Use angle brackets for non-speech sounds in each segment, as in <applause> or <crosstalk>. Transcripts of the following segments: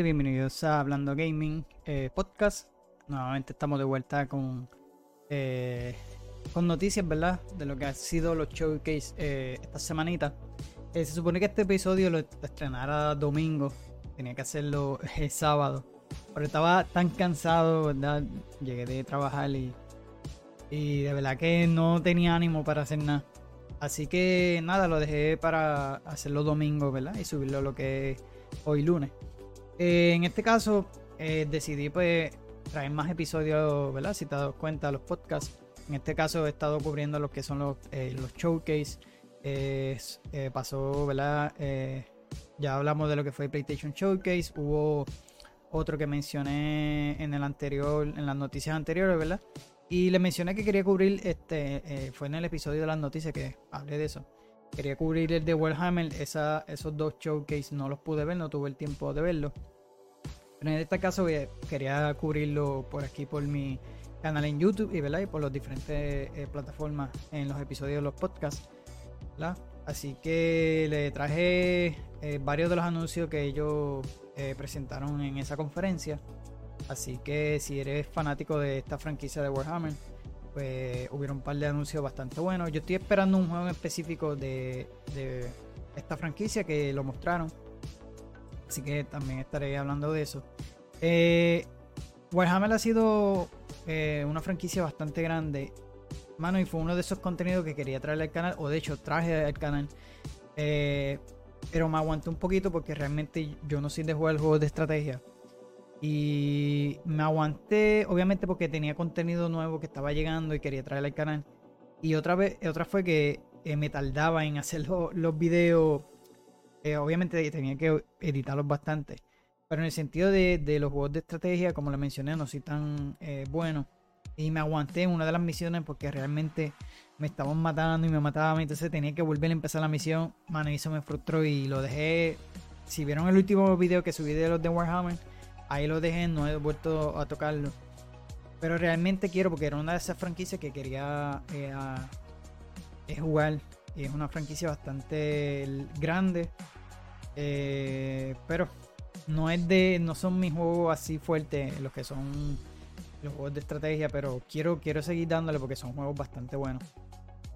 Bienvenidos a Hablando Gaming eh, Podcast. Nuevamente estamos de vuelta con, eh, con noticias, ¿verdad? De lo que han sido los showcase eh, esta semanita. Se supone que este episodio lo estrenara domingo. Tenía que hacerlo <laughs> el sábado. Pero estaba tan cansado, ¿verdad? Llegué de trabajar y, y de verdad que no tenía ánimo para hacer nada. Así que nada, lo dejé para hacerlo domingo, ¿verdad? Y subirlo lo que es hoy lunes. Eh, en este caso, eh, decidí pues traer más episodios, ¿verdad? Si te das cuenta, los podcasts. En este caso he estado cubriendo lo que son los, eh, los showcase. Pasó, ¿verdad? Ya hablamos de lo que fue PlayStation Showcase. Hubo otro que mencioné en el anterior, en las noticias anteriores, ¿verdad? Y le mencioné que quería cubrir, este, fue en el episodio de las noticias que hablé de eso. Quería cubrir el de Warhammer, esos dos showcase no los pude ver, no tuve el tiempo de verlo. Pero en este caso eh, quería cubrirlo por aquí, por mi canal en YouTube y, por las diferentes eh, plataformas en los episodios de los podcasts. ¿verdad? Así que le traje eh, varios de los anuncios que ellos presentaron en esa conferencia. Así que si eres fanático de esta franquicia de Warhammer, pues hubieron un par de anuncios bastante buenos. Yo estoy esperando un juego en específico de, esta franquicia que lo mostraron. Así que también estaré hablando de eso. Eh, Warhammer ha sido eh, una franquicia bastante grande. Mano, y fue uno de esos contenidos que quería traer al canal. O de hecho, traje al canal. Eh, pero me aguanté un poquito porque realmente yo no soy de jugar juegos de estrategia. Y me aguanté, obviamente, porque tenía contenido nuevo que estaba llegando y quería traer al canal. Y otra vez, otra fue que eh, me tardaba en hacer lo- los videos. Eh, obviamente tenía que editarlos bastante. Pero en el sentido de, de los juegos de estrategia, como le mencioné, no soy tan eh, bueno. Y me aguanté en una de las misiones porque realmente me estaban matando y me mataban. Entonces tenía que volver a empezar la misión. Mano, y eso me frustró y lo dejé. Si vieron el último video que subí de los de Warhammer, ahí lo dejé, no he vuelto a tocarlo. Pero realmente quiero porque era una de esas franquicias que quería eh, eh, jugar. Y es una franquicia bastante grande. Eh, pero no es de. No son mis juegos así fuertes, los que son los juegos de estrategia. Pero quiero, quiero seguir dándole porque son juegos bastante buenos.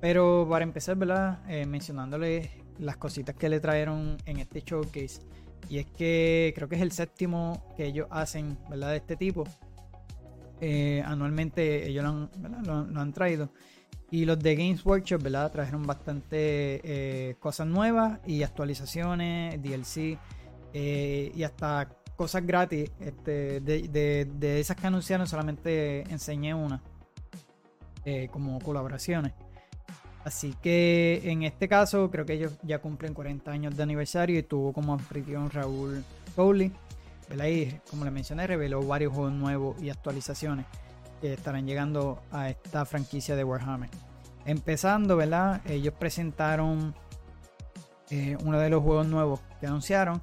Pero para empezar, ¿verdad? Eh, mencionándoles las cositas que le trajeron en este showcase. Y es que creo que es el séptimo que ellos hacen, ¿verdad? De este tipo. Eh, anualmente ellos lo han, traído. Y los de Games Workshop, ¿verdad? Trajeron bastante eh, cosas nuevas y actualizaciones, DLC eh, y hasta cosas gratis. Este, de, de- de esas que anunciaron solamente enseñé una como colaboraciones. Así que en este caso creo que ellos ya cumplen 40 años de aniversario y tuvo como anfitrión Raúl Rowley. Y como le mencioné, reveló varios juegos nuevos y actualizaciones que estarán llegando a esta franquicia de Warhammer. Empezando, ¿verdad? Ellos presentaron eh, uno de los juegos nuevos que anunciaron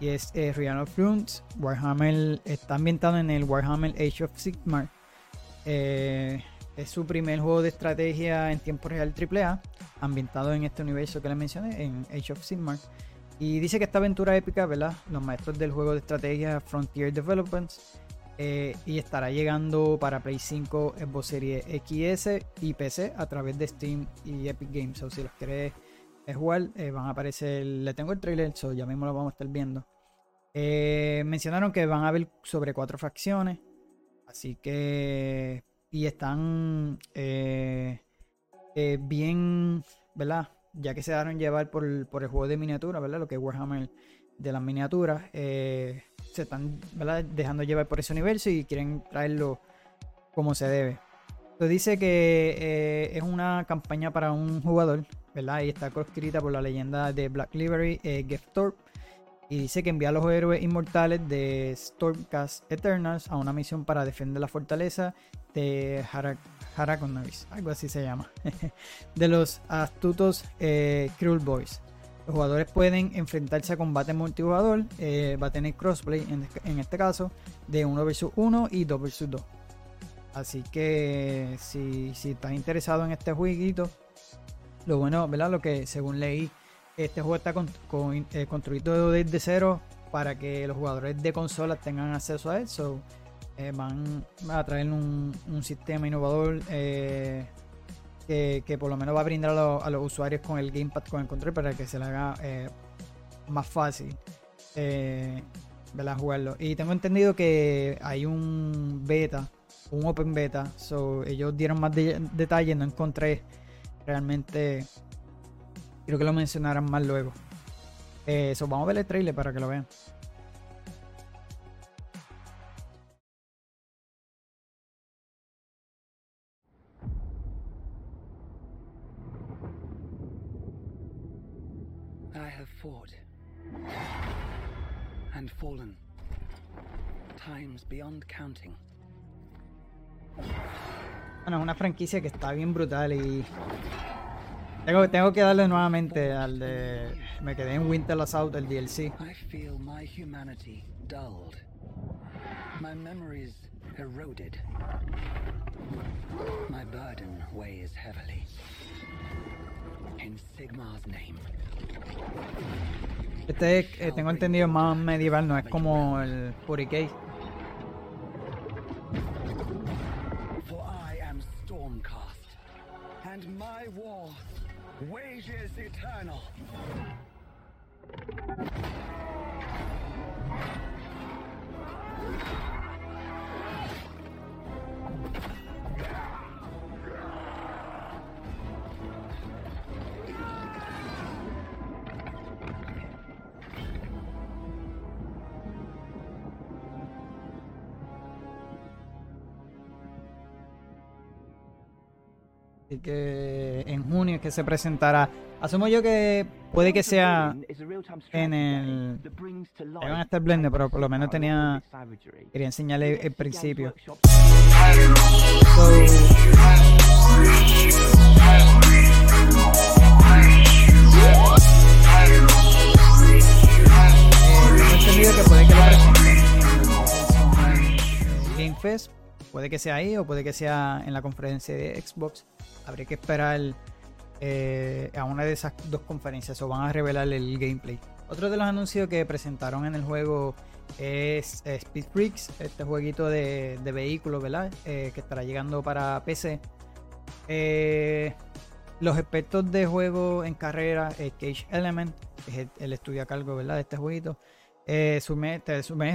y es eh, Realm of Runes. Warhammer está ambientado en el Warhammer Age of Sigmar. Eh, es su primer juego de estrategia en tiempo real AAA, ambientado en este universo que les mencioné, en Age of Sigmar. Y dice que esta aventura épica, ¿verdad? Los maestros del juego de estrategia Frontier Developments eh, y estará llegando para Play 5, Xbox Series XS y PC a través de Steam y Epic Games. O si los quieres eh, jugar, eh, van a aparecer. Le tengo el trailer, so ya mismo lo vamos a estar viendo. Eh, mencionaron que van a haber sobre cuatro facciones. Así que. Y están eh, eh, bien, ¿verdad? Ya que se dejaron llevar por, el- juego de miniatura, ¿verdad? Lo que es Warhammer de las miniaturas. eh, se están ¿verdad? dejando llevar por ese universo y quieren traerlo como se debe. Entonces dice que es una campaña para un jugador, ¿verdad? Y está escrita por la leyenda de Black Livery, Geoff Thorpe. Y dice que envía a los héroes inmortales de Stormcast Eternals a una misión para defender la fortaleza de algo así se llama, <laughs> de los astutos eh, Cruel Boys. Los jugadores pueden enfrentarse a combate multijugador, eh, va a tener crossplay en, en este caso, de 1 vs 1 y 2 vs 2. Así que si, si estás interesado en este jueguito, lo bueno, ¿verdad? Lo que según leí, este juego está con- eh, construido desde cero para que los jugadores de consolas tengan acceso a eso. Eh, van a traer un, sistema innovador eh, que, por lo menos va a brindar a, los usuarios con el gamepad, con el control, para que se le haga eh, más fácil jugarlo. Y tengo entendido que hay un beta, un open beta, so ellos dieron más detalles, no encontré realmente, creo que lo mencionarán más luego. Eso, vamos a ver el trailer para que lo vean. Bueno, es una franquicia que está bien brutal y tengo, tengo que darle nuevamente al de me quedé en Winter Assault el DLC. I feel my humanity dulled. My memories eroded. My burden weighs heavily. In Sigmar's name. Este eh, tengo entendido más medieval, no es como el. Que en junio es que se presentará. Asumo yo que puede que sea en el. A estar blender, pero por lo menos tenía. Quería enseñarle el principio. entendido que puede que lo en Game Fest. Puede que sea ahí o puede que sea en la conferencia de Xbox habría que esperar eh, a una de esas dos conferencias o van a revelar el gameplay. Otro de los anuncios que presentaron en el juego es eh, Speed Freaks, este jueguito de, vehículos, ¿verdad? Eh, que estará llegando para PC. los expertos de juego en carrera, Cage Element, que es el, estudio a cargo, ¿verdad? De este jueguito. Eh,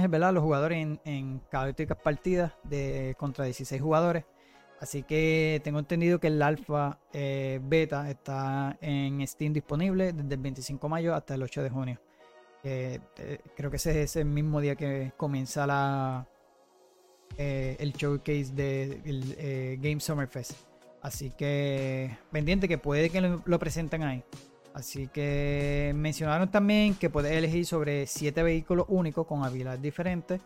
¿verdad? Los jugadores en, en caóticas partidas de contra 16 jugadores. Así que tengo entendido que el alfa eh, beta está en Steam disponible desde el 25 de mayo hasta el 8 de junio. Eh, creo que ese es el mismo día que comienza eh, el showcase del Game Summer Fest. Así que pendiente que puede que lo, lo, presenten ahí. Así que mencionaron también que puedes elegir sobre 7 vehículos únicos con habilidades diferentes.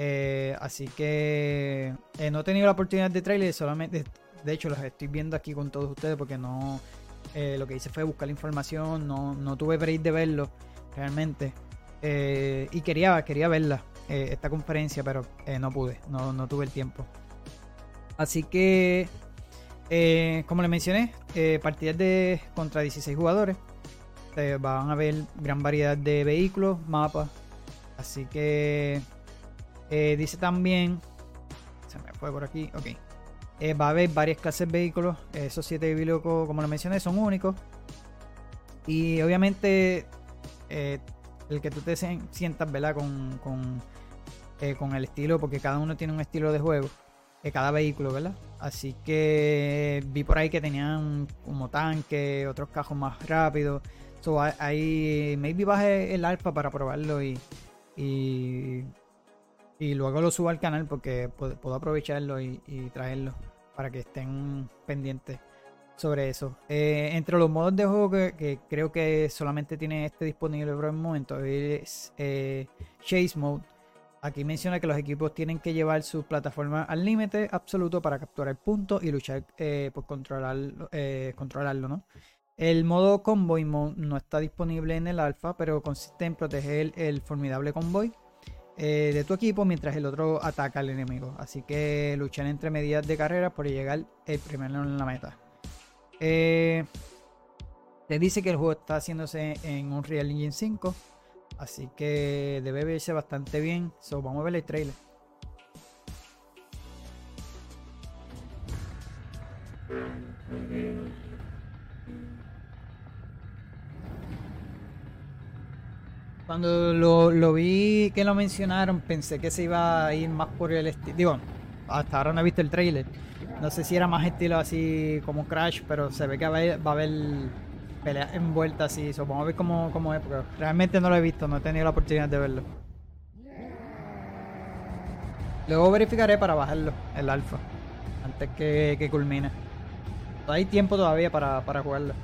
Eh, así que eh, no he tenido la oportunidad de trailer, solamente, de hecho los estoy viendo aquí con todos ustedes porque no, eh, lo que hice fue buscar la información, no, no tuve break de verlo realmente. y quería, quería verla, esta conferencia, pero no pude, no, no, tuve el tiempo. Así que, como les mencioné, partidas de contra 16 jugadores. van a ver gran variedad de vehículos, mapas. Así que eh, dice también, se me fue por aquí, ok. Eh, va a haber varias clases de vehículos. Esos siete vehículos, como lo mencioné, son únicos. Y obviamente, eh, el que tú te sientas, ¿verdad? Con, con, con, el estilo, porque cada uno tiene un estilo de juego. cada vehículo, ¿verdad? Así que vi por ahí que tenían como tanque, otros cajos más rápidos. So, ahí, maybe baje el alfa para probarlo y y luego lo subo al canal porque puedo, aprovecharlo y, traerlo para que estén pendientes sobre eso. Eh, entre los modos de juego que, creo que solamente tiene este disponible por el momento es eh, Chase Mode. Aquí menciona que los equipos tienen que llevar su plataforma al límite absoluto para capturar puntos y luchar eh, por controlarlo, controlarlo, ¿no? El modo Convoy Mode no está disponible en el alfa, pero consiste en proteger el formidable convoy eh, de tu equipo mientras el otro ataca al enemigo. Así que luchan entre medidas de carrera por llegar el primero en la meta. Eh, te dice que el juego está haciéndose en un Real Engine 5. Así que debe verse bastante bien. Vamos a ver el trailer. Cuando lo, lo vi que lo mencionaron, pensé que se iba a ir más por el estilo. Digo, hasta ahora no he visto el trailer. No sé si era más estilo así como Crash, pero se ve que va a haber, peleas envueltas así. A ver cómo, cómo es, porque realmente no lo he visto, no he tenido la oportunidad de verlo. Luego verificaré para bajarlo, el alfa, antes que, que culmine. Hay tiempo todavía para, para jugarlo.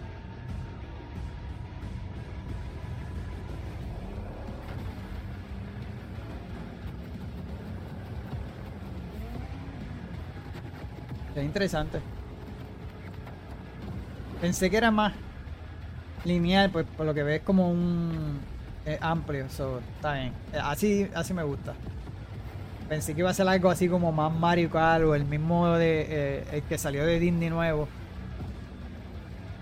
Es interesante. Pensé que era más lineal, pues por lo que ves como un amplio, so, está bien. Eh, así, así me gusta. Pensé que iba a ser algo así como más Mario Kart o el mismo de eh, el que salió de Disney nuevo.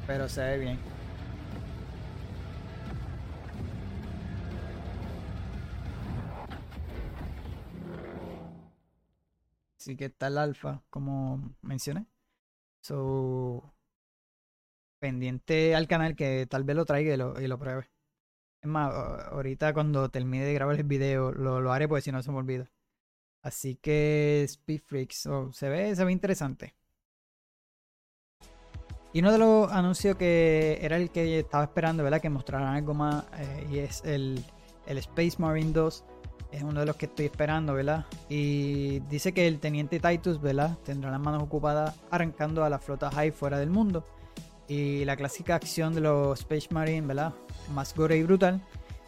Pero se ve bien. Así que está el alfa, como mencioné. So, pendiente al canal que tal vez lo traiga y lo, y lo pruebe. Es más, ahorita cuando termine de grabar el video lo, lo haré porque si no se me olvida. Así que Speed Freaks, se, ve, se ve interesante. Y uno de los anuncios que era el que estaba esperando, ¿verdad? Que mostraran algo más. Eh, y es el, el Space Marine 2 es uno de los que estoy esperando, ¿verdad? Y dice que el teniente Titus, ¿verdad? Tendrá las manos ocupadas arrancando a la flota High fuera del mundo. Y la clásica acción de los Space Marine, ¿verdad? Más gore y brutal,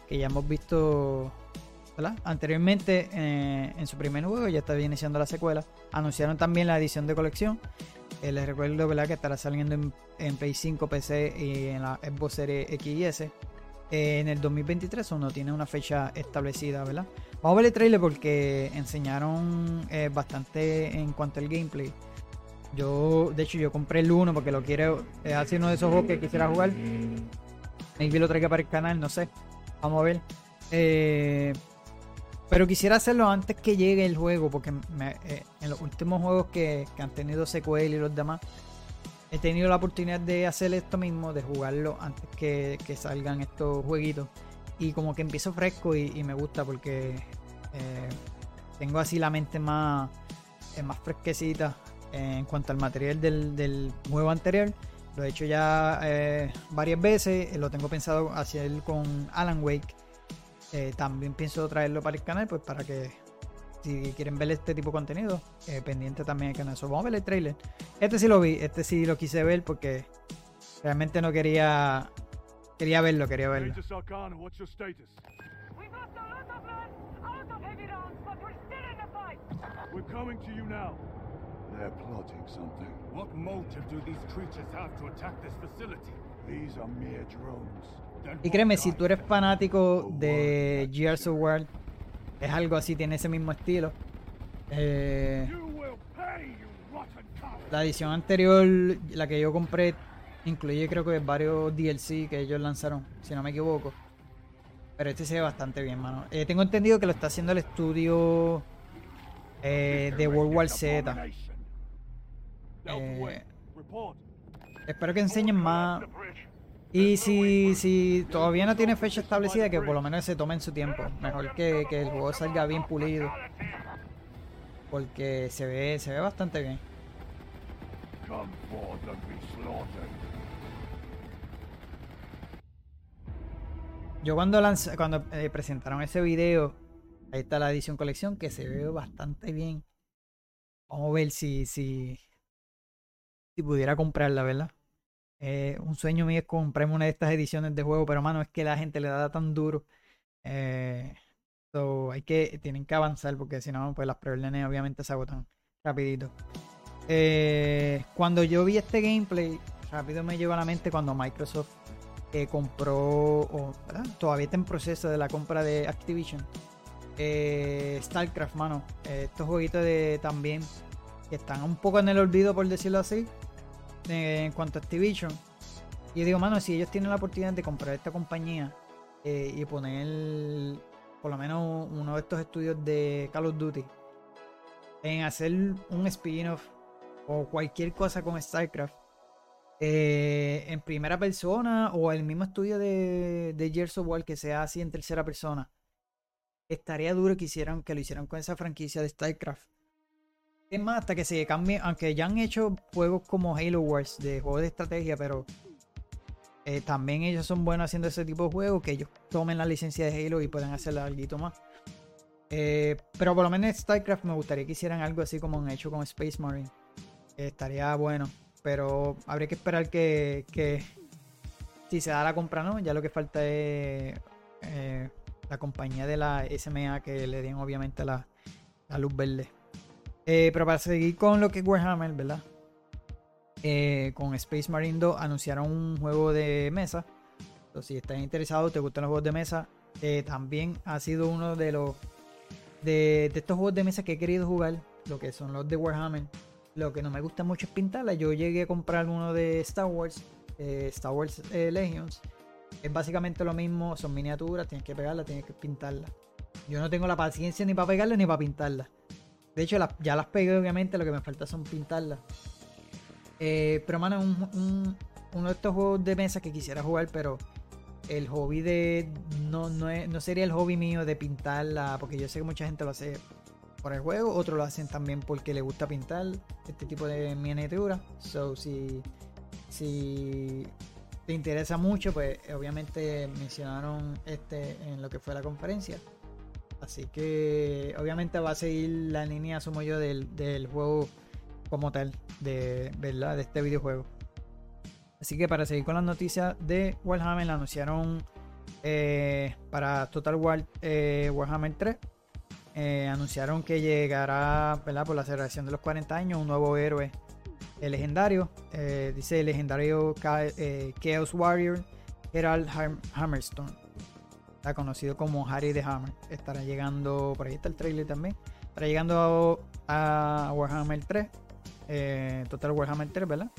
que ya hemos visto, ¿verdad? Anteriormente eh, en su primer juego, ya está viene siendo la secuela. Anunciaron también la edición de colección. Eh, les recuerdo, ¿verdad? Que estará saliendo en, en Play 5, PC y en la Xbox Series X y S. Eh, en el 2023 o no tiene una fecha establecida, ¿verdad? Vamos a ver el trailer porque enseñaron eh, bastante en cuanto al gameplay. Yo, de hecho, yo compré el 1 porque lo quiero. Es así uno de esos juegos que quisiera jugar. Maybe lo traiga para el canal, no sé. Vamos a ver. Eh, pero quisiera hacerlo antes que llegue el juego porque eh, en los últimos juegos que, han tenido secuelas y los demás, he tenido la oportunidad de hacer esto mismo, de jugarlo antes que, salgan estos jueguitos y como que empiezo fresco y, me gusta porque eh, tengo así la mente más, eh, más fresquecita en cuanto al material del, del juego anterior. Lo he hecho ya eh, varias veces, lo tengo pensado hacer con Alan Wake. también pienso traerlo para el canal, pues para que si quieren ver este tipo de contenido, pendiente también el canal. vamos a ver el trailer. Este sí lo vi, este sí lo quise ver porque realmente no quería Quería verlo, quería verlo. We're coming to you now. They're plotting something. What motive do these creatures have to attack this facility? These are mere drones. Y créeme, si tú eres fanático de Gears of War, es algo así, tiene ese mismo estilo. Eh, la edición anterior, la que yo compré, Incluye creo que varios DLC que ellos lanzaron, si no me equivoco. Pero este se ve bastante bien, mano. Eh, tengo entendido que lo está haciendo el estudio eh, de World War Z. Eh, espero que enseñen más. Y si, si todavía no tiene fecha establecida, que por lo menos se tomen su tiempo. Mejor que, que el juego salga bien pulido. Porque se ve, se ve bastante bien. Yo cuando cuando eh, presentaron ese video, ahí está la edición colección que se ve bastante bien. Vamos a ver si, si, si pudiera comprarla, ¿verdad? Eh, un sueño mío es comprarme una de estas ediciones de juego, pero mano, es que la gente le da tan duro. Eh, hay que, tienen que avanzar porque si no, pues las preórdenes obviamente se agotan rapidito. Eh, cuando yo vi este gameplay, rápido me llegó a la mente cuando Microsoft compró, o, todavía está en proceso de la compra de Activision. StarCraft, mano. Estos jueguitos también que están un poco en el olvido, por decirlo así, en cuanto a Activision. Y yo digo, mano, si ellos tienen la oportunidad de comprar esta compañía, eh, y poner por lo menos uno de estos estudios de Call of Duty en hacer un spin-off o cualquier cosa con StarCraft eh, en primera persona o el mismo estudio de, de Gears of War que sea así en tercera persona. Estaría duro que hicieran que lo hicieran con esa franquicia de StarCraft. Es más, hasta que se cambie, aunque ya han hecho juegos como Halo Wars, de juegos de estrategia, pero eh, también ellos son buenos haciendo ese tipo de juegos, que ellos tomen la licencia de Halo y puedan hacer algo más. Eh, pero por lo menos en StarCraft me gustaría que hicieran algo así como han hecho con Space Marine. estaría bueno. Pero habría que esperar que, si se da la compra, ¿no? Ya lo que falta es eh, la compañía de la SMA que le den obviamente la, luz verde. Eh, pero para seguir con lo que es Warhammer, ¿verdad? Eh, con Space Marine 2 anunciaron un juego de mesa. Entonces, si estás interesado, te gustan los juegos de mesa, también ha sido uno de los de, estos juegos de mesa que he querido jugar, lo que son los de Warhammer. Lo que no me gusta mucho es pintarla. Yo llegué a comprar uno de Star Wars, eh, Star Wars eh, Legions. Es básicamente lo mismo, son miniaturas, tienes que pegarla, tienes que pintarla. Yo no tengo la paciencia ni para pegarla ni para pintarla. De hecho, ya las pegué, obviamente, lo que me falta son pintarlas. Eh, pero, mano, un, uno de estos juegos de mesa que quisiera jugar, pero el hobby de. No, no, no sería el hobby mío de pintarla, porque yo sé que mucha gente lo hace por el juego, otros lo hacen también porque le gusta pintar este tipo de miniatura. So, si, si te interesa mucho, pues obviamente mencionaron este en lo que fue la conferencia. Así que obviamente va a seguir la línea, asumo yo, del, del juego como tal, de, ¿verdad? de este videojuego. Así que para seguir con las noticias de Warhammer, anunciaron eh, para Total War eh, Warhammer 3 eh, anunciaron que llegará por la celebración de los 40 años un nuevo héroe legendario. Dice el legendario Chaos Warrior Gerald Hammerstone. Está conocido como Harry the Hammer. Estará llegando, por ahí está el trailer también. Estará llegando a, Warhammer 3. Total Warhammer 3, ¿verdad?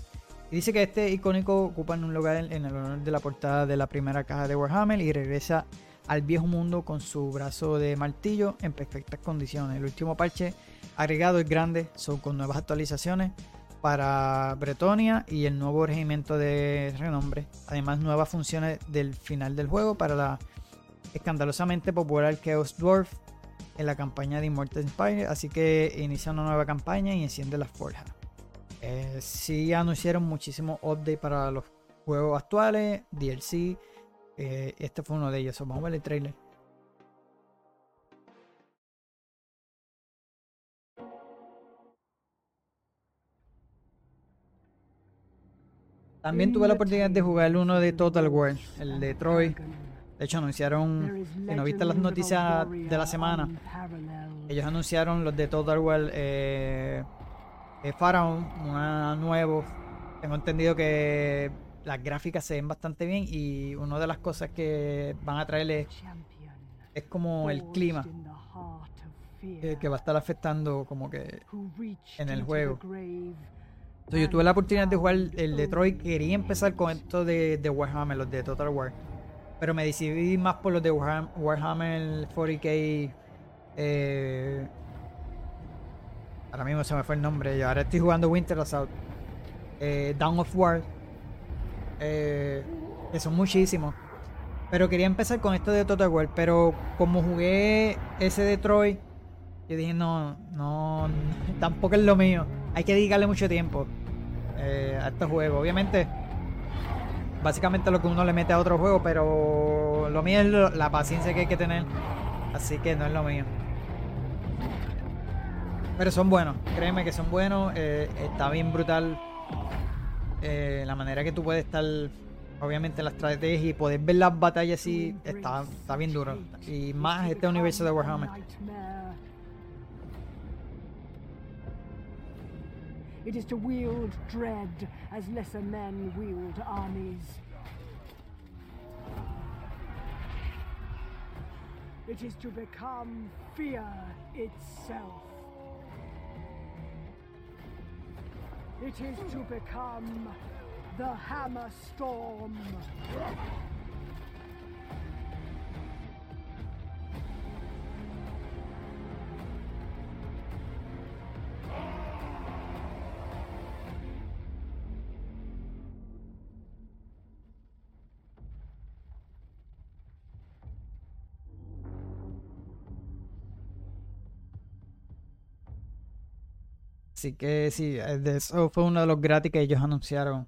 Y dice que este icónico ocupa un lugar en el honor de la portada de la primera caja de Warhammer y regresa al viejo mundo con su brazo de martillo en perfectas condiciones. El último parche agregado es grande, son con nuevas actualizaciones para Bretonia y el nuevo regimiento de renombre. Además, nuevas funciones del final del juego para la escandalosamente popular Chaos Dwarf en la campaña de Immortal Empire. Así que inicia una nueva campaña y enciende las forjas. Eh, sí anunciaron muchísimos updates para los juegos actuales, DLC eh, este fue uno de ellos. Vamos a ver el trailer. También tuve la oportunidad de jugar uno de Total War, el de Troy. De hecho, anunciaron, si no viste las noticias de la semana, ellos anunciaron los de Total War eh, eh Pharaoh, una nuevo. Tengo entendido que las gráficas se ven bastante bien y una de las cosas que van a traerle es, como el clima que, va a estar afectando como que en el juego. Entonces, yo tuve la oportunidad de jugar el Detroit, quería empezar con esto de, de Warhammer, los de Total War. Pero me decidí más por los de Warhammer, 40k. Eh, ahora mismo se me fue el nombre. Yo ahora estoy jugando Winter Assault. Eh, Down of War eh, que son muchísimos. Pero quería empezar con esto de Total War. Pero como jugué ese Detroit, yo dije, no, no, <laughs> tampoco es lo mío. Hay que dedicarle mucho tiempo eh, a este juego. Obviamente, básicamente lo que uno le mete a otro juego, pero lo mío es la paciencia que hay que tener. Así que no es lo mío. Pero son buenos, créeme que son buenos. Eh, está bien brutal eh, la manera que tú puedes estar, obviamente, la estrategia y poder ver las batallas así, está, está bien duro. Y más este universo de Warhammer. It is to wield dread as lesser men wield armies. It is to become fear itself. It is to become the Hammer Storm. Así que sí, eh, de eso fue uno de los gratis que ellos anunciaron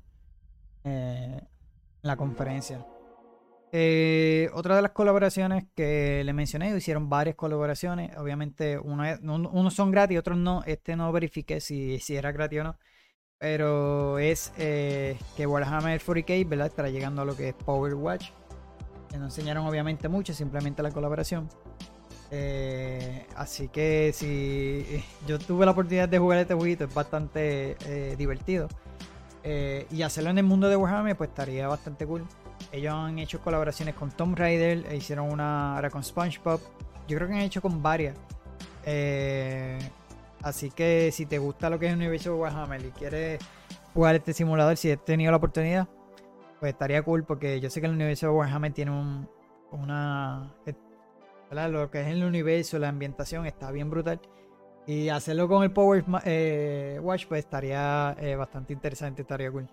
eh, en la conferencia. Eh, otra de las colaboraciones que le mencioné, hicieron varias colaboraciones. Obviamente, unos son gratis, otros no. Este no verifiqué si, si era gratis o no. Pero es que Warhammer 40k, ¿verdad? Estará llegando a lo que es Power Watch. Que no enseñaron obviamente mucho, simplemente la colaboración. Eh, así que si yo tuve la oportunidad de jugar este jueguito, es bastante eh, divertido. Eh, y hacerlo en el mundo de Warhammer, pues estaría bastante cool. Ellos han hecho colaboraciones con Tomb Raider, e hicieron una ahora con SpongeBob. Yo creo que han hecho con varias. así que si te gusta lo que es el universo de Warhammer y quieres jugar este simulador, si has tenido la oportunidad, pues estaría cool porque yo sé que el universo de Warhammer tiene un, una lo que es el universo, la ambientación está bien brutal. Y hacerlo con el Power eh, Watch pues estaría eh, bastante interesante, estaría cool.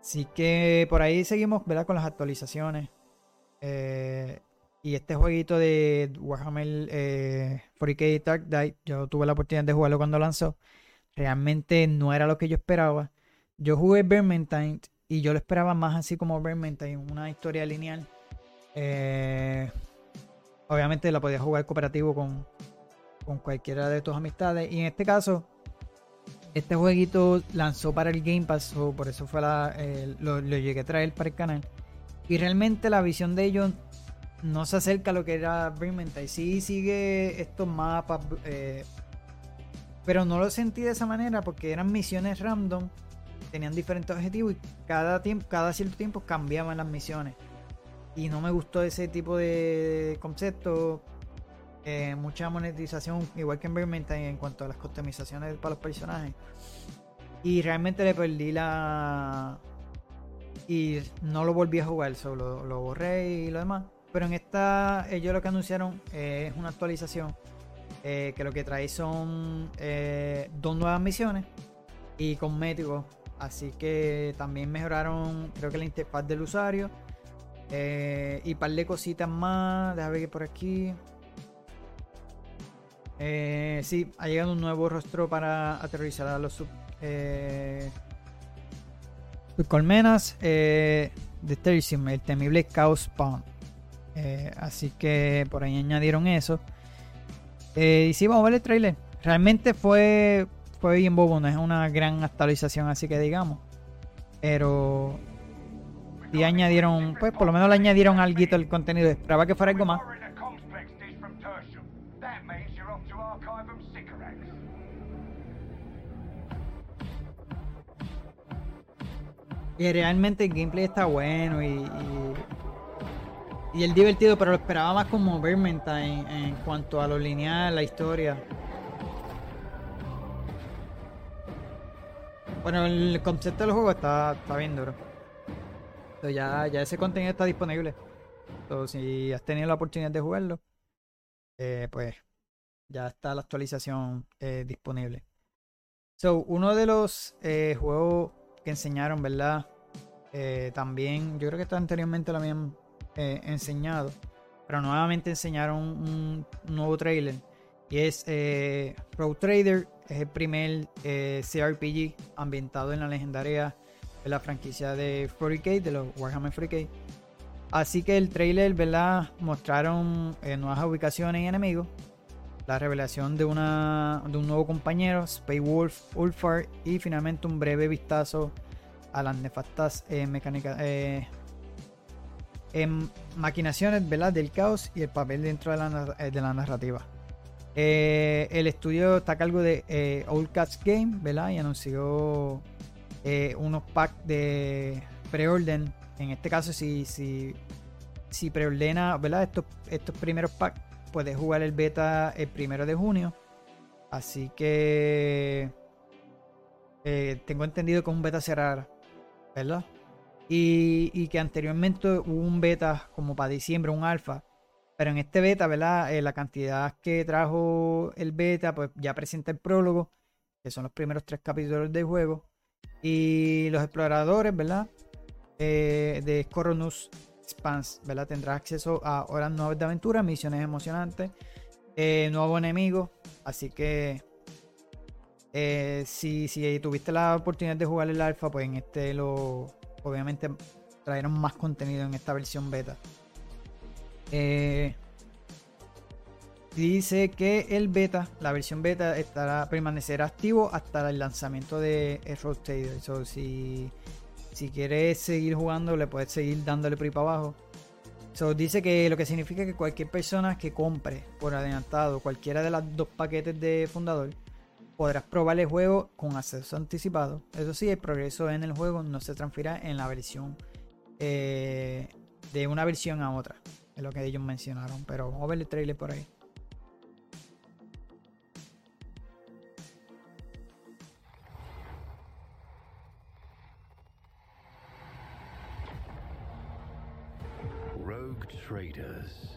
Así que por ahí seguimos ¿verdad? con las actualizaciones. Eh, y este jueguito de Warhammer 40k Dark Knight, yo tuve la oportunidad de jugarlo cuando lanzó. Realmente no era lo que yo esperaba. Yo jugué Vermintide y yo lo esperaba más así como Vermintide, una historia lineal. Eh, obviamente la podías jugar cooperativo con, con cualquiera de tus amistades. Y en este caso, este jueguito lanzó para el Game Pass, o por eso fue la, lo, llegué a traer para el canal. Y realmente la visión de ellos no se acerca a lo que era y Sí sigue estos mapas, eh, pero no lo sentí de esa manera porque eran misiones random, tenían diferentes objetivos y cada, tiempo, cada cierto tiempo cambiaban las misiones y no me gustó ese tipo de concepto. Eh, mucha monetización, igual que en Vermintide, en cuanto a las customizaciones para los personajes. Y realmente le perdí la. Y no lo volví a jugar, solo lo borré y lo demás. Pero en esta, ellos lo que anunciaron es una actualización eh, que lo que trae son eh, dos nuevas misiones y cosméticos. Así que también mejoraron, creo que la interfaz del usuario eh, y par de cositas más. Déjame ver por aquí. Eh, sí, ha llegado un nuevo rostro para aterrizar a los sub, eh, colmenas de Tertium, el temible Chaos Spawn. así que por ahí añadieron eso. y sí, vamos a ver el trailer. Realmente fue, fue bien bobo, no es una gran actualización, así que digamos. Pero y añadieron, pues por lo menos le añadieron algo al contenido. Esperaba que fuera algo más. Y realmente el gameplay está bueno y, y, el divertido, pero lo esperaba más como Vermintide en, en cuanto a lo lineal, la historia. Bueno, el concepto del juego está, está bien duro ya, ya ese contenido está disponible. Entonces, si has tenido la oportunidad de jugarlo, eh, pues ya está la actualización eh, disponible. So, uno de los eh, juegos que enseñaron, ¿verdad? también, yo creo que esto anteriormente lo habían enseñado, pero nuevamente enseñaron un, nuevo trailer. Y es Pro Trader, es el primer CRPG ambientado en la legendaria la franquicia de 40k, de los Warhammer 40k. Así que el trailer, ¿verdad? Mostraron eh, nuevas ubicaciones y enemigos. La revelación de, una, de un nuevo compañero, Space Wolf, Ulfar. Y finalmente un breve vistazo a las nefastas eh, mecánicas. Eh, maquinaciones ¿verdad? del caos y el papel dentro de la, de la narrativa. el estudio está a cargo de Old Cats Game, ¿verdad? Y anunció eh, unos packs de preorden. En este caso, si, si, si preordena ¿verdad? Estos, estos primeros packs, puedes jugar el beta el primero de junio. Así que eh, tengo entendido que es un beta cerrado, ¿verdad? Y, que anteriormente hubo un beta como para diciembre, un alfa. Pero en este beta, ¿verdad? Eh, la cantidad que trajo el beta, pues ya presenta el prólogo, que son los primeros tres capítulos del juego. Y los exploradores, ¿verdad? Eh, de Coronus Spans, ¿verdad? Tendrás acceso a horas nuevas de aventura, misiones emocionantes, eh, nuevo enemigo. Así que Eh, si, si tuviste la oportunidad de jugar el alfa, pues en este lo. Obviamente trajeron más contenido en esta versión beta. Eh, dice que el beta, la versión beta, estará permanecerá activo hasta el lanzamiento de Roadstader. So, si, si quieres seguir jugando, le puedes seguir dándole por para abajo. So, dice que lo que significa que cualquier persona que compre por adelantado cualquiera de los dos paquetes de fundador podrás probar el juego con acceso anticipado. Eso sí, el progreso en el juego no se transfiera en la versión eh, de una versión a otra. Es lo que ellos mencionaron. Pero vamos a ver el trailer por ahí. Traders,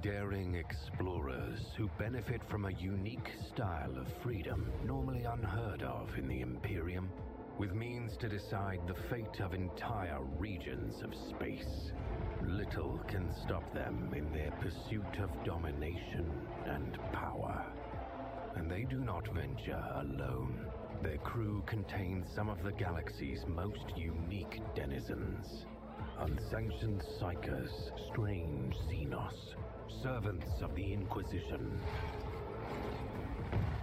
daring explorers who benefit from a unique style of freedom normally unheard of in the Imperium, with means to decide the fate of entire regions of space. Little can stop them in their pursuit of domination and power. And they do not venture alone. Their crew contains some of the galaxy's most unique denizens. Unsanctioned psychers, strange Xenos, servants of the Inquisition,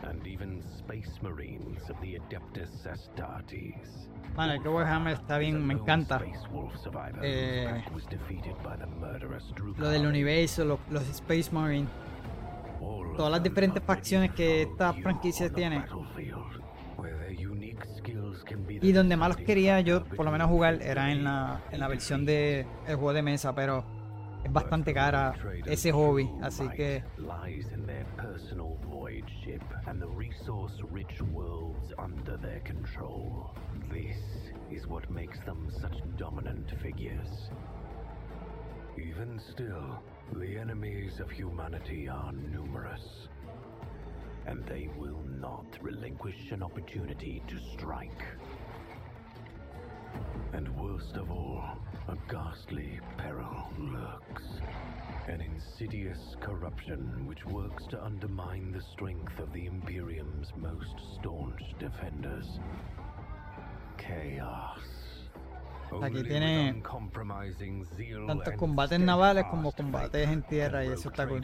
and even space marines of the Adeptus Astartes. Mano, el Warhammer está bien, me encanta. Eh, lo del universo, lo- los Space Marines, todas las diferentes facciones que esta franquicia tiene. Y donde más los quería yo por lo menos jugar era en la, en la versión de el juego de mesa, pero es bastante cara ese hobby, así que lies in their personal void ship and the resource-rich worlds under their control. This is what makes them such dominant figures. Even still, the enemies of humanity are numerous, and they will not relinquish an opportunity to strike. And worst of all, a ghastly peril lurks. An insidious corruption which works to undermine the strength of the Imperium's most staunch defenders. Chaos. Aquí tiene tantos combates navales como combates en tierra y eso está cool.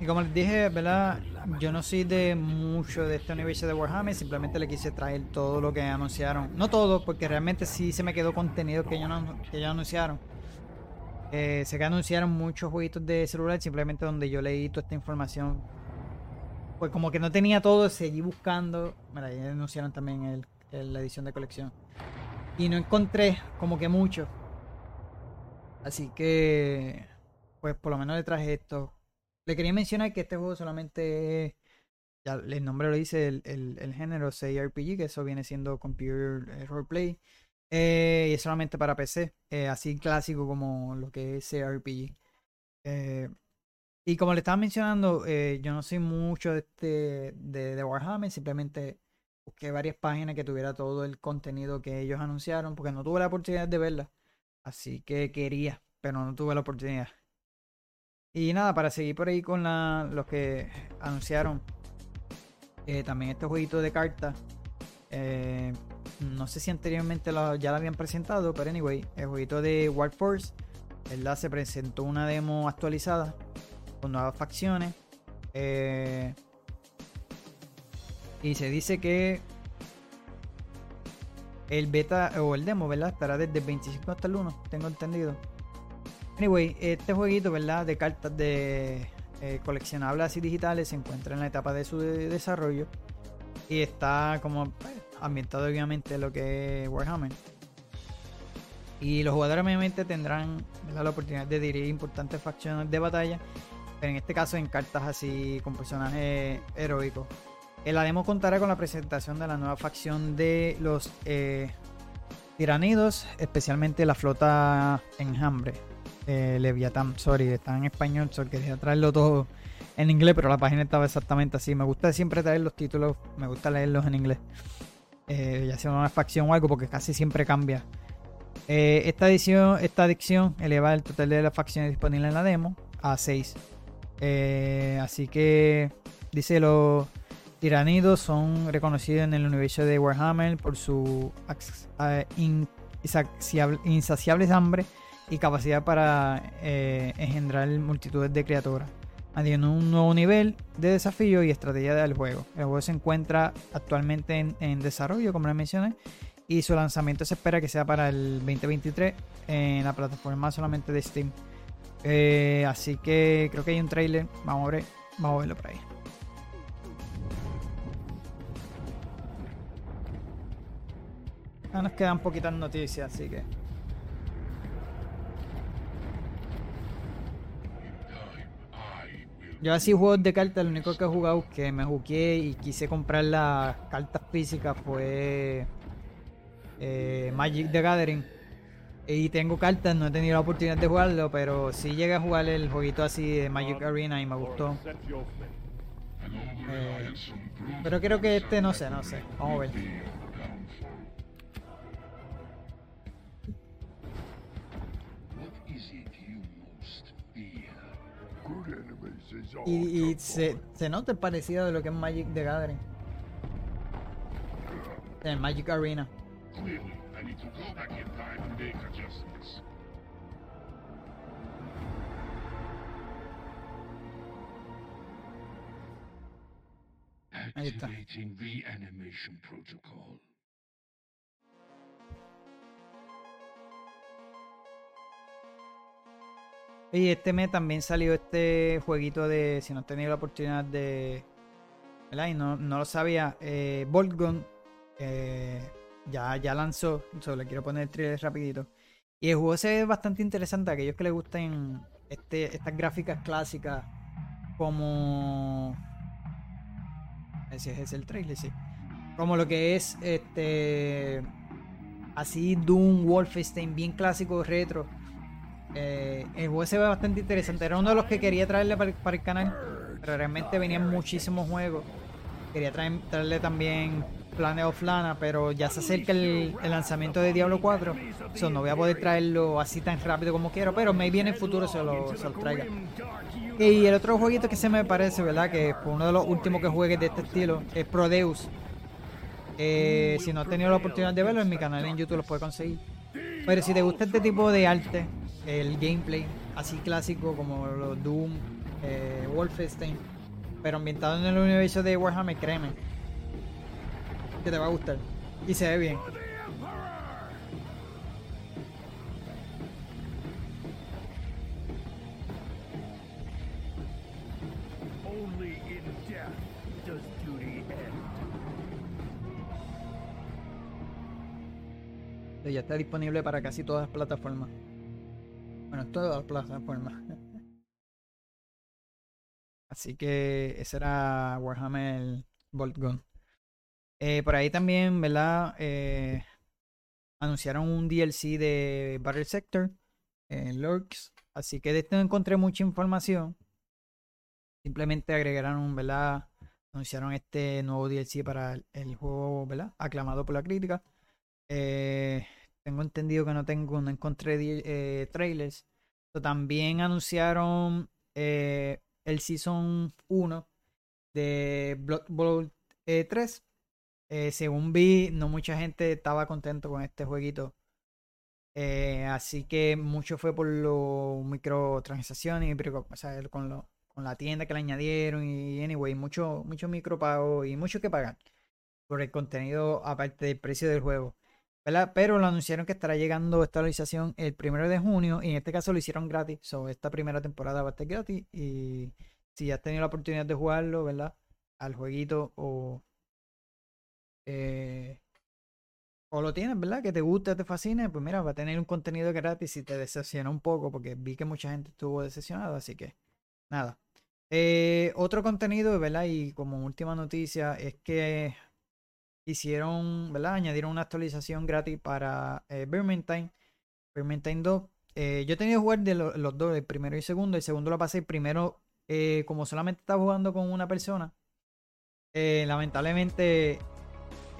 Y como les dije, ¿verdad? Yo no soy de mucho de este universo de Warhammer, simplemente le quise traer todo lo que anunciaron. No todo, porque realmente sí se me quedó contenido que ellos, no- que ellos anunciaron. Eh, sé que anunciaron muchos jueguitos de celular, simplemente donde yo leí toda esta información. Pues como que no tenía todo, seguí buscando. Mira, ahí anunciaron también el, la edición de colección. Y no encontré como que mucho. Así que, pues por lo menos le traje esto. Le quería mencionar que este juego solamente es, ya el nombre lo dice, el, el, el género CRPG, que eso viene siendo Computer eh, Roleplay. eh, y es solamente para PC, eh, así clásico como lo que es CRPG. Eh, y como le estaba mencionando, eh, yo no soy mucho de, este, de, Warhammer, simplemente busqué varias páginas que tuviera todo el contenido que ellos anunciaron, porque no tuve la oportunidad de verla. Así que quería, pero no tuve la oportunidad. Y nada, para seguir por ahí con la, los que anunciaron eh, también este jueguito de cartas. eh, no sé si anteriormente ya lo habían presentado, pero anyway, el jueguito de War Force, ¿verdad? Se presentó una demo actualizada con nuevas facciones. eh, y se dice que el beta o el demo, ¿verdad? Estará desde el 25 hasta el 1, tengo entendido. Anyway, este jueguito, ¿verdad? De cartas de eh, coleccionables y digitales se encuentra en la etapa de su de- desarrollo y está como pues, ambientado obviamente en lo que es Warhammer. Y los jugadores obviamente tendrán la oportunidad de dirigir importantes facciones de batalla, pero en este caso en cartas así con personajes heroicos. Eh, La demo contará con la presentación de la nueva facción de los eh, tiranidos, especialmente la flota enjambre. Eh, Leviathan, sorry, está en español, so quería traerlo todo en inglés, pero la página estaba exactamente así. Me gusta siempre traer los títulos, me gusta leerlos en inglés. Eh, ya sea una facción o algo, porque casi siempre cambia. Esta, edición, esta adicción eleva el total de las facciones disponibles en la demo a 6. Eh, así que, dice, los tiranidos son reconocidos en el universo de Warhammer por su eh, insaciable hambre y capacidad para engendrar multitudes de criaturas añadiendo un nuevo nivel de desafío y estrategia del juego. El juego se encuentra actualmente en, desarrollo, como les mencioné, y su lanzamiento se espera que sea para el 2023 en la plataforma solamente de Steam. Eh, así que creo que hay un trailer, vamos a ver, vamos a verlo por ahí. Ya nos quedan poquitas noticias, así que Yo así juegos de cartas, lo único que he jugado que me jugué y quise comprar las cartas físicas fue eh, Magic the Gathering. Y tengo cartas, no he tenido la oportunidad de jugarlo, pero sí llegué a jugar el jueguito así de Magic Arena y me gustó. Eh, pero creo que este no sé, no sé. Vamos a ver. Y, se, se, nota el parecido de lo que es Magic the Gathering. En Magic Arena. Ahí está. Y este mes también salió este jueguito de, si no he tenido la oportunidad de, ¿verdad? Y no, lo sabía, eh, Voltgun eh, ya, ya lanzó, solo quiero poner el trailer rapidito. Y el juego se ve bastante interesante aquellos que les gusten este, estas gráficas clásicas como... Ese es el trailer, sí. Como lo que es este... Así Doom, Wolfenstein, bien clásico, retro eh, el juego se ve bastante interesante. Era uno de los que quería traerle para, el canal. Pero realmente venían muchísimos juegos. Quería traerle también Planet of Lana, pero ya se acerca el, lanzamiento de Diablo 4. So, no voy a poder traerlo así tan rápido como quiero, pero maybe en el futuro se lo, se lo traiga. Y el otro jueguito que se me parece, ¿verdad? Que fue uno de los últimos que juegues de este estilo, es Prodeus. Eh, si no has tenido la oportunidad de verlo, en mi canal en YouTube lo puedes conseguir. Pero si te gusta este tipo de arte, el gameplay así clásico como los Doom, eh, Wolfenstein, pero ambientado en el universo de Warhammer, créeme, que te va a gustar. Y se ve bien. Ya está disponible para casi todas las plataformas. Bueno, todas las plataformas. <laughs> Así que ese era Warhammer Bolt Gun. Eh, por ahí también, ¿verdad? Eh, anunciaron un DLC de Battle Sector en Lurks. Así que de esto no encontré mucha información. Simplemente agregaron, ¿verdad? Anunciaron este nuevo DLC para el, juego, ¿verdad? Aclamado por la crítica. Eh, tengo entendido que no tengo, no encontré trailers. también anunciaron el Season 1 de Blood Bowl 3. Eh, según vi, no mucha gente estaba contento con este jueguito. así que mucho fue por las microtransacciones, o sea, con, lo, con la tienda que le añadieron y anyway, mucho, mucho micropago y mucho que pagar por el contenido aparte del precio del juego. Pero lo anunciaron que estará llegando esta actualización el primero de junio y en este caso lo hicieron gratis. So, esta primera temporada va a estar gratis y si ya has tenido la oportunidad de jugarlo, ¿verdad? Al jueguito o... Eh, o lo tienes, ¿verdad? Que te gusta, te fascina, pues mira, va a tener un contenido gratis y te decepciona un poco porque vi que mucha gente estuvo decepcionada, así que nada. Eh, otro contenido, ¿verdad? Y como última noticia es que hicieron, ¿verdad? Añadieron una actualización gratis para eh, Vermintide, Vermintide 2. Eh, yo he tenido que jugar de los dos, el primero y el segundo. El segundo lo pasé primero, como solamente estaba jugando con una persona. Lamentablemente,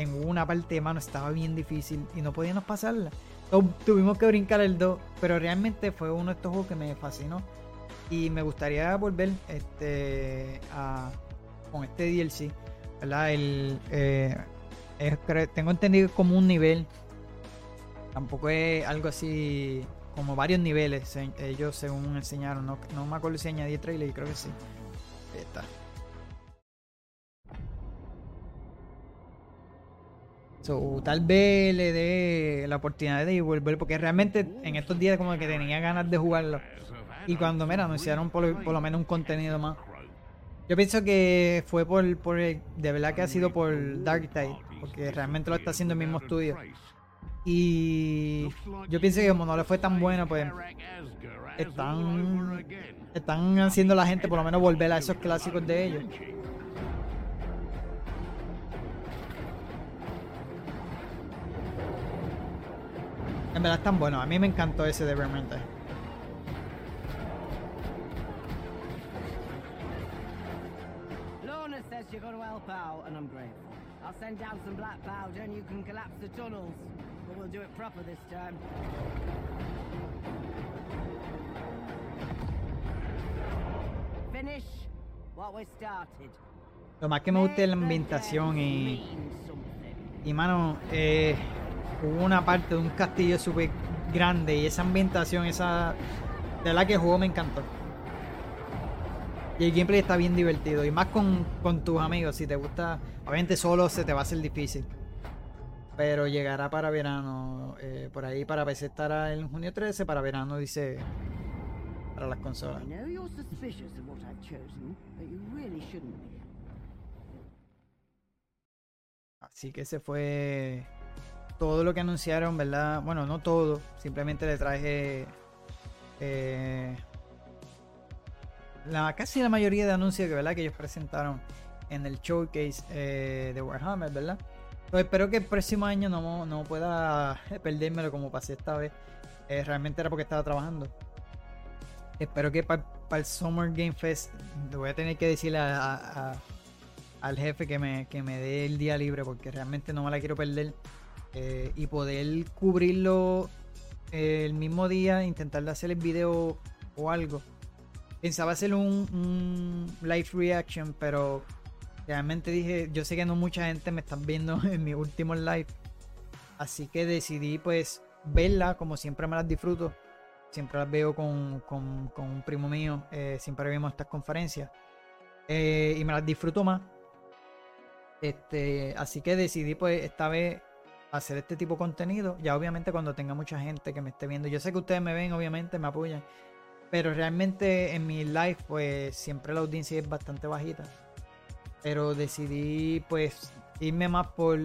en una parte de mano estaba bien difícil y no podíamos pasarla. tuvimos que brincar el 2, pero realmente fue uno de estos juegos que me fascinó. Y me gustaría volver este, a, con este DLC. ¿verdad? El, eh, tengo entendido como un nivel. Tampoco es algo así como varios niveles. Ellos según enseñaron. No, no me acuerdo si añadí trailer creo que sí. Está. So, tal vez le dé la oportunidad de volver, porque realmente en estos días como que tenía ganas de jugarlo. Y cuando, mira, anunciaron por, lo menos un contenido más. Yo pienso que fue por, de verdad que ha sido por Dark Tide, porque realmente lo está haciendo el mismo estudio. Y yo pienso que como no le fue tan bueno, pues están, están haciendo la gente por lo menos volver a esos clásicos de ellos. En verdad están buenos. A mí me encantó ese de Vermintide. Lorna says you're going to help out, and I'm grateful. I'll send down some black powder and you can collapse the tunnels. But we'll do it proper this time. Finish what we started. Lo más que me gusta es la ambientación y. Y mano, eh, hubo una parte de un castillo súper grande y esa ambientación, esa. De la que juego me encantó. Y el gameplay está bien divertido. Y más con, con tus amigos. Si te gusta. Obviamente solo se te va a hacer difícil. Pero llegará para verano. Eh, por ahí para PC estará en junio 13. Para verano dice. Para las consolas. Así que ese fue todo lo que anunciaron, ¿verdad? Bueno, no todo, simplemente le traje eh, la, casi la mayoría de anuncios que, ¿verdad? que ellos presentaron en el showcase eh, de Warhammer, ¿verdad? Pues espero que el próximo año no, no pueda perdérmelo como pasé esta vez. Eh, realmente era porque estaba trabajando. Espero que para el Summer Game Fest voy a tener que decirle al jefe que me, que me dé el día libre porque realmente no me la quiero perder. Eh, y poder cubrirlo eh, el mismo día, intentar hacer el video o algo. Pensaba hacer un, live reaction, pero realmente dije, yo sé que no mucha gente me está viendo <laughs> en mi último live, así que decidí pues verla como siempre me las disfruto. Siempre las veo con, un primo mío, eh, siempre vemos estas conferencias y me las disfruto más. Este, así que decidí pues esta vez hacer este tipo de contenido. Ya obviamente cuando tenga mucha gente que me esté viendo. Yo sé que ustedes me ven, obviamente, me apoyan. Pero realmente en mi live, pues siempre la audiencia es bastante bajita. Pero decidí pues irme más por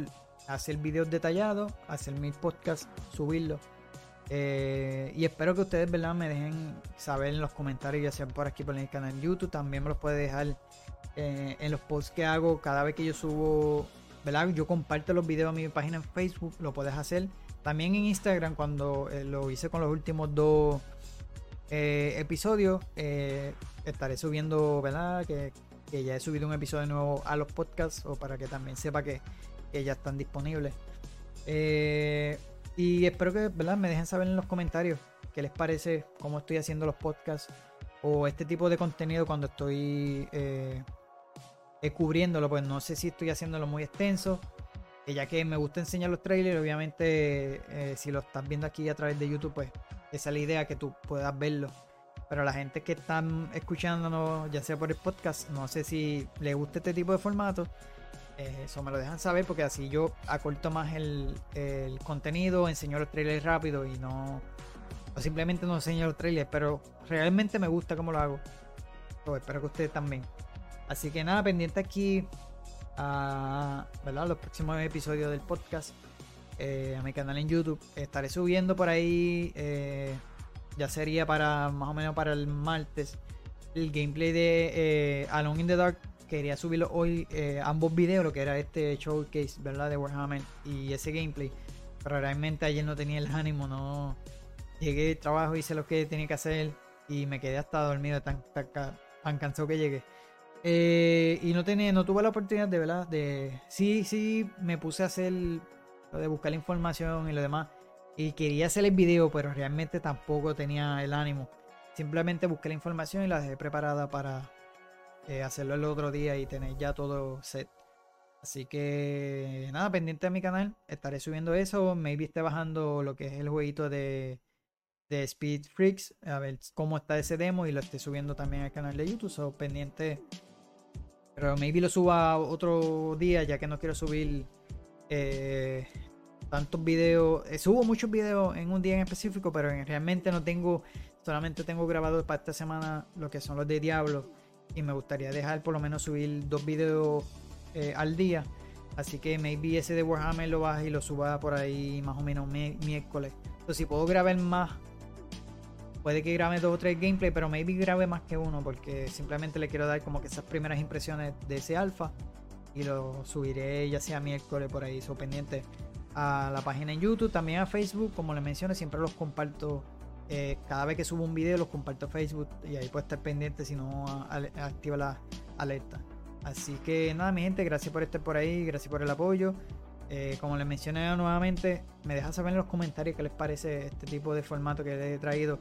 hacer videos detallados, hacer mis podcasts, subirlos. Eh, y espero que ustedes ¿verdad? me dejen saber en los comentarios, ya sea por aquí por el canal YouTube. También me los puede dejar eh, en los posts que hago cada vez que yo subo yo comparto los videos a mi página en Facebook, lo puedes hacer. También en Instagram, cuando eh, lo hice con los últimos dos eh, episodios, eh, estaré subiendo, ¿verdad? Que, ya he subido un episodio nuevo a los podcasts, o para que también sepa que, ya están disponibles. y espero que, ¿verdad? Me dejen saber en los comentarios qué les parece, cómo estoy haciendo los podcasts o este tipo de contenido cuando estoy cubriéndolo, pues no sé si estoy haciéndolo muy extenso. ya que me gusta enseñar los trailers, obviamente eh, si lo estás viendo aquí a través de YouTube, pues esa es la idea que tú puedas verlo. Pero la gente que están escuchándonos, ya sea por el podcast, no sé si le gusta este tipo de formato. Eh, eso me lo dejan saber porque así yo acorto más el, contenido, enseño los trailers rápido y no. O simplemente no enseño los trailers, pero realmente me gusta cómo lo hago. Pues espero que ustedes también. Así que nada, pendiente aquí a los próximos episodios del podcast. Eh, a mi canal en YouTube. Estaré subiendo por ahí. Eh, ya sería para más o menos para el martes. El gameplay de eh, Alone in the Dark. Quería subirlo hoy. ambos videos. Lo que era este showcase, ¿verdad? De Warhammer. Y ese gameplay. Pero realmente ayer no tenía el ánimo. No. Llegué al trabajo, hice lo que tenía que hacer. Y me quedé hasta dormido tan, tan, tan cansado que llegué. Eh, y no tenía, no tuve la oportunidad de verdad de. Sí, sí, me puse a hacer lo de buscar la información y lo demás. Y quería hacer el video, pero realmente tampoco tenía el ánimo. Simplemente busqué la información y la dejé preparada para eh, hacerlo el otro día y tener ya todo set. Así que nada, pendiente de mi canal. Estaré subiendo eso. Maybe esté bajando lo que es el jueguito de, de Speed Freaks. A ver cómo está ese demo y lo esté subiendo también al canal de YouTube. So, pendiente. Pero maybe lo suba otro día ya que no quiero subir eh, tantos videos. Eh, subo muchos videos en un día en específico, pero realmente no tengo. Solamente tengo grabado para esta semana lo que son los de Diablo. Y me gustaría dejar por lo menos subir dos videos eh, al día. Así que maybe ese de Warhammer lo baje y lo suba por ahí más o menos miércoles. Entonces, si puedo grabar más, puede que grabe dos o tres gameplay, pero maybe grabe más que uno porque simplemente le quiero dar como que esas primeras impresiones de ese alfa y lo subiré ya sea miércoles por ahí, so pendiente a la página en YouTube, también a Facebook, como les mencioné, siempre los comparto. Eh, cada vez que subo un video los comparto a Facebook y ahí puede estar pendiente si no activa la alerta. Así que nada, mi gente, gracias por estar por ahí, gracias por el apoyo. Eh, como les mencioné nuevamente, me deja saber en los comentarios qué les parece este tipo de formato que les he traído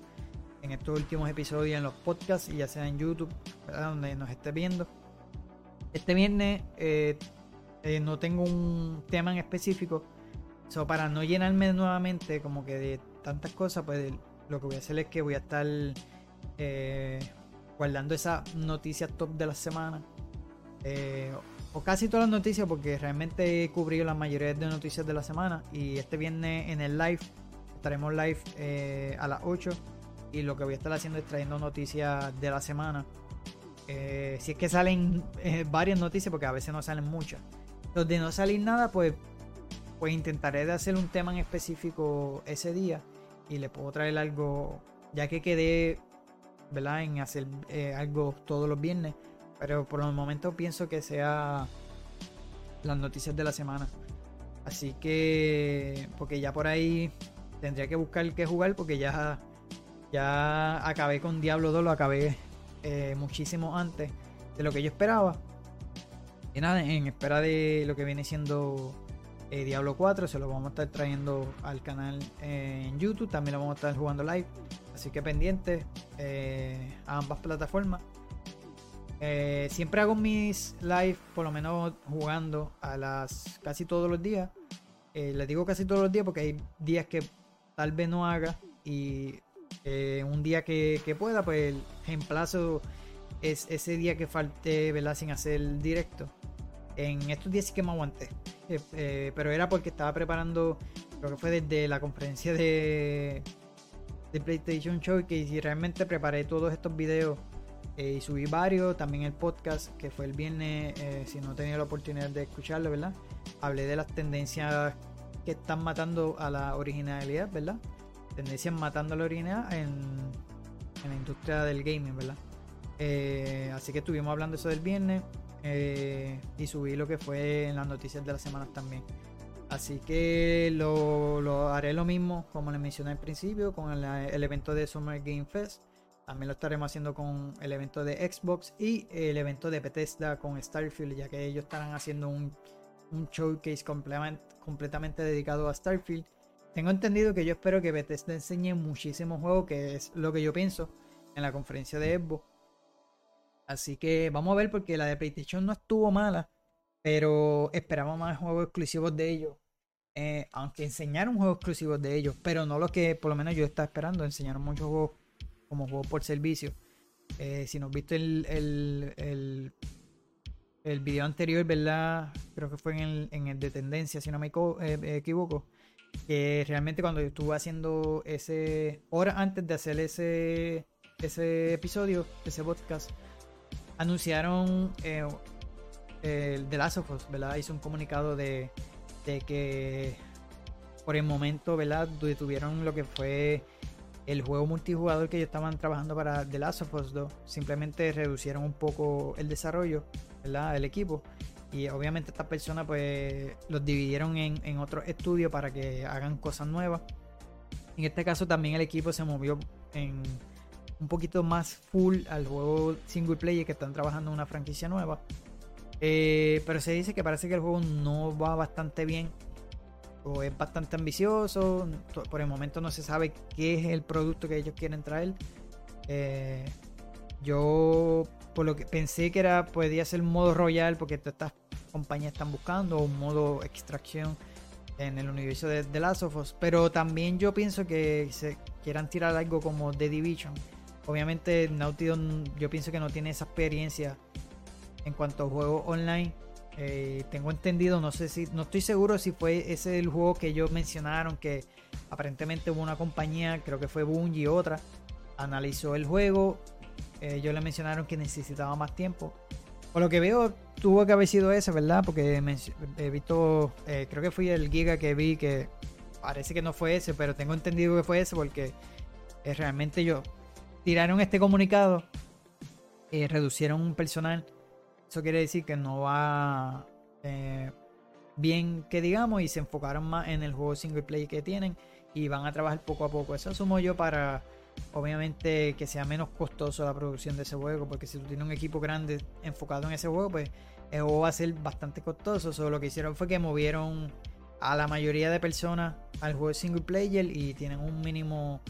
en estos últimos episodios en los podcasts y ya sea en YouTube, donde nos esté viendo. Este viernes eh, no tengo un tema en específico, para no llenarme nuevamente como que de tantas cosas, pues lo que voy a hacer es que voy a estar eh, guardando esas noticias top de la semana. Eh, o casi todas las noticias porque realmente he cubrido la mayoría de noticias de la semana. Y este viernes en el live, estaremos live eh, a las 8. Y lo que voy a estar haciendo es trayendo noticias de la semana. si es que salen varias noticias, porque a veces no salen muchas. Los de no salir nada, pues pues intentaré de hacer un tema en específico ese día y le puedo traer algo, ya que quedé, ¿verdad? En hacer eh, algo todos los viernes, pero por el momento pienso que sea las noticias de la semana. Así que, porque ya por ahí tendría que buscar qué jugar porque ya, ya acabé con Diablo 2, lo acabé eh, muchísimo antes de lo que yo esperaba. Y nada, en espera de lo que viene siendo eh, Diablo 4, se lo vamos a estar trayendo al canal en YouTube, también lo vamos a estar jugando live, así que pendiente eh, a ambas plataformas. Eh, siempre hago mis live, por lo menos jugando a las casi todos los días. les digo casi todos los días porque hay días que tal vez no haga y un día que, pueda, pues reemplazo es ese día que falte, ¿verdad? Sin hacer directo. En estos días sí que me aguanté. Eh, eh, pero era porque estaba preparando, creo que fue desde la conferencia de, de PlayStation Showcase y realmente preparé todos estos videos eh, y subí varios, también el podcast que fue el viernes, si no he tenido la oportunidad de escucharlo, ¿verdad? Hablé de las tendencias que están matando a la originalidad, ¿verdad? Tendencias matando la originalidad en, en la industria del gaming, ¿verdad? así que estuvimos hablando eso del viernes. Eh, y subí lo que fue en las noticias de las semanas también. Así que lo, haré lo mismo como les mencioné al principio con el, evento de Summer Game Fest. También lo estaremos haciendo con el evento de Xbox y el evento de Bethesda con Starfield, ya que ellos estarán haciendo un, showcase completamente dedicado a Starfield. Tengo entendido que yo espero que Bethesda enseñe muchísimos juegos, que es lo que yo pienso en la conferencia de Xbox. Así que vamos a ver porque la de PlayStation no estuvo mala, pero esperamos más juegos exclusivos de ellos. Eh, aunque enseñaron juegos exclusivos de ellos, pero no lo que por lo menos yo estaba esperando. Enseñaron muchos juegos como juegos por servicio. Eh, si nos viste el, el, el, video anterior, ¿verdad? Creo que fue en el, en el de tendencia, si no me eh, equivoco. Que realmente cuando yo estuve haciendo ese. Hora antes de hacer ese, ese episodio, ese podcast anunciaron eh, el The Last of Us, ¿verdad? Hizo un comunicado de, que por el momento, ¿verdad? Detuvieron lo que fue el juego multijugador que ellos estaban trabajando para The Last of Us 2. Simplemente reducieron un poco el desarrollo, ¿verdad? Del equipo. Y obviamente estas personas pues los dividieron en, en otros estudios para que hagan cosas nuevas. En este caso también el equipo se movió en un poquito más full al juego single player que están trabajando en una franquicia nueva. Eh, pero se dice que parece que el juego no va bastante bien. o es bastante ambicioso. Por el momento no se sabe qué es el producto que ellos quieren traer. Eh, yo por lo que pensé que era podía ser modo royal porque todas estas compañías están buscando un modo extracción en el universo de The Last of Us, pero también yo pienso que se quieran tirar algo como The Division. Obviamente Naughty Dog yo pienso que no tiene esa experiencia en cuanto a juegos online. Eh, tengo entendido, no sé si, no estoy seguro si fue ese el juego que ellos mencionaron, que aparentemente hubo una compañía, creo que fue Bungie otra, analizó el juego. Ellos le mencionaron que necesitaba más tiempo. Por lo que veo, tuvo que haber sido ese, ¿verdad? Porque he visto, eh, creo que fui el Giga que vi que parece que no fue ese, pero tengo entendido que fue ese porque eh, realmente yo tiraron este comunicado y reducieron un personal eso quiere decir que no va eh, bien que digamos y se enfocaron más en el juego single play que tienen y van a trabajar poco a poco. Eso asumo yo para obviamente que sea menos costoso la producción de ese juego porque si tú tienes un equipo grande enfocado en ese juego pues el juego va a ser bastante costoso. Solo lo que hicieron fue que movieron a la mayoría de personas al juego single player y tienen un mínimo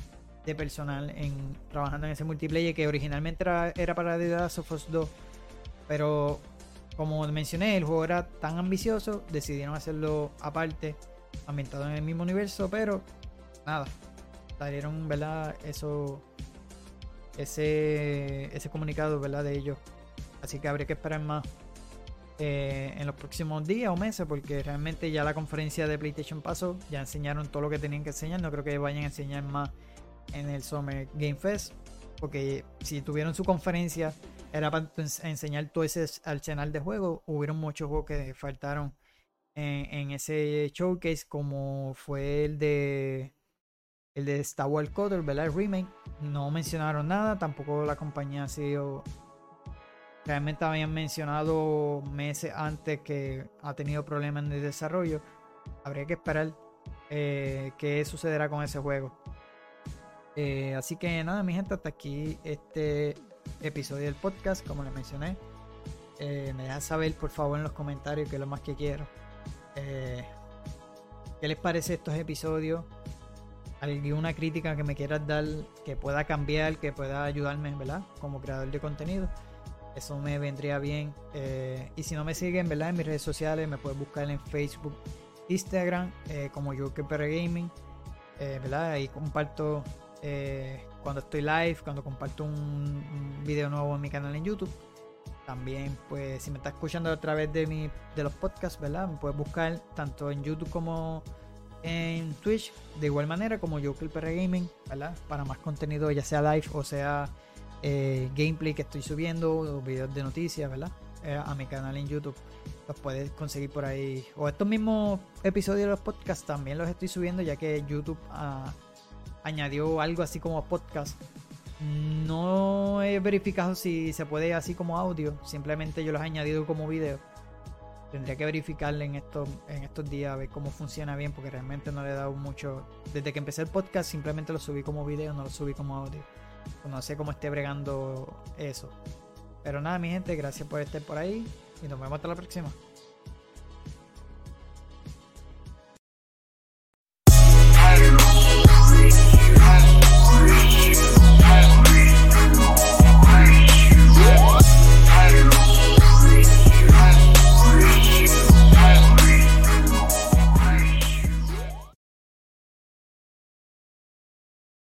de personal en trabajando en ese multiplayer que originalmente era, era para The Last of Us 2 pero como mencioné, el juego era tan ambicioso, decidieron hacerlo aparte, ambientado en el mismo universo, pero nada, salieron, ¿verdad? Eso, ese, ese comunicado, ¿verdad? De ellos. Así que habría que esperar más eh, en los próximos días o meses, porque realmente ya la conferencia de PlayStation pasó, ya enseñaron todo lo que tenían que enseñar, no creo que vayan a enseñar más en el Summer Game Fest, porque si tuvieron su conferencia era para enseñar todo ese arsenal de juegos. Hubieron muchos juegos que faltaron en, ese showcase, como fue el de el de Star Wars Coder, ¿verdad? El remake. No mencionaron nada, tampoco la compañía ha sido. Realmente habían mencionado meses antes que ha tenido problemas el desarrollo. Habría que esperar eh, qué sucederá con ese juego. Eh, así que nada, mi gente, hasta aquí este episodio del podcast, como les mencioné. Eh, me dejan saber por favor en los comentarios que es lo más que quiero. ¿Qué les parece estos episodios? ¿Alguna crítica que me quieras dar que pueda cambiar, que pueda ayudarme, ¿verdad? Como creador de contenido. Eso me vendría bien. Eh, y si no me siguen, ¿verdad? En mis redes sociales me puedes buscar en Facebook, Instagram, como Joker Gaming. ¿Verdad? Ahí comparto cuando estoy live, cuando comparto un, video nuevo en mi canal en YouTube. También, pues, si me estás escuchando a través de, mi, de los podcasts, ¿verdad? Me puedes buscar tanto en YouTube como en Twitch, de igual manera como Joker PR Gaming, ¿verdad? Para más contenido, ya sea live o sea eh, gameplay que estoy subiendo, o videos de noticias, ¿verdad? Eh, a mi canal en YouTube. Los puedes conseguir por ahí. O estos mismos episodios de los podcasts también los estoy subiendo, ya que YouTube. Uh, añadió algo así como podcast. No he verificado si se puede así como audio, simplemente yo los he añadido como video. Tendría que verificarle en estos, en estos días a ver cómo funciona bien, porque realmente no le he dado mucho. Desde que empecé el podcast, simplemente lo subí como video, no lo subí como audio. No sé cómo esté bregando eso. Pero nada, mi gente, gracias por estar por ahí y nos vemos hasta la próxima.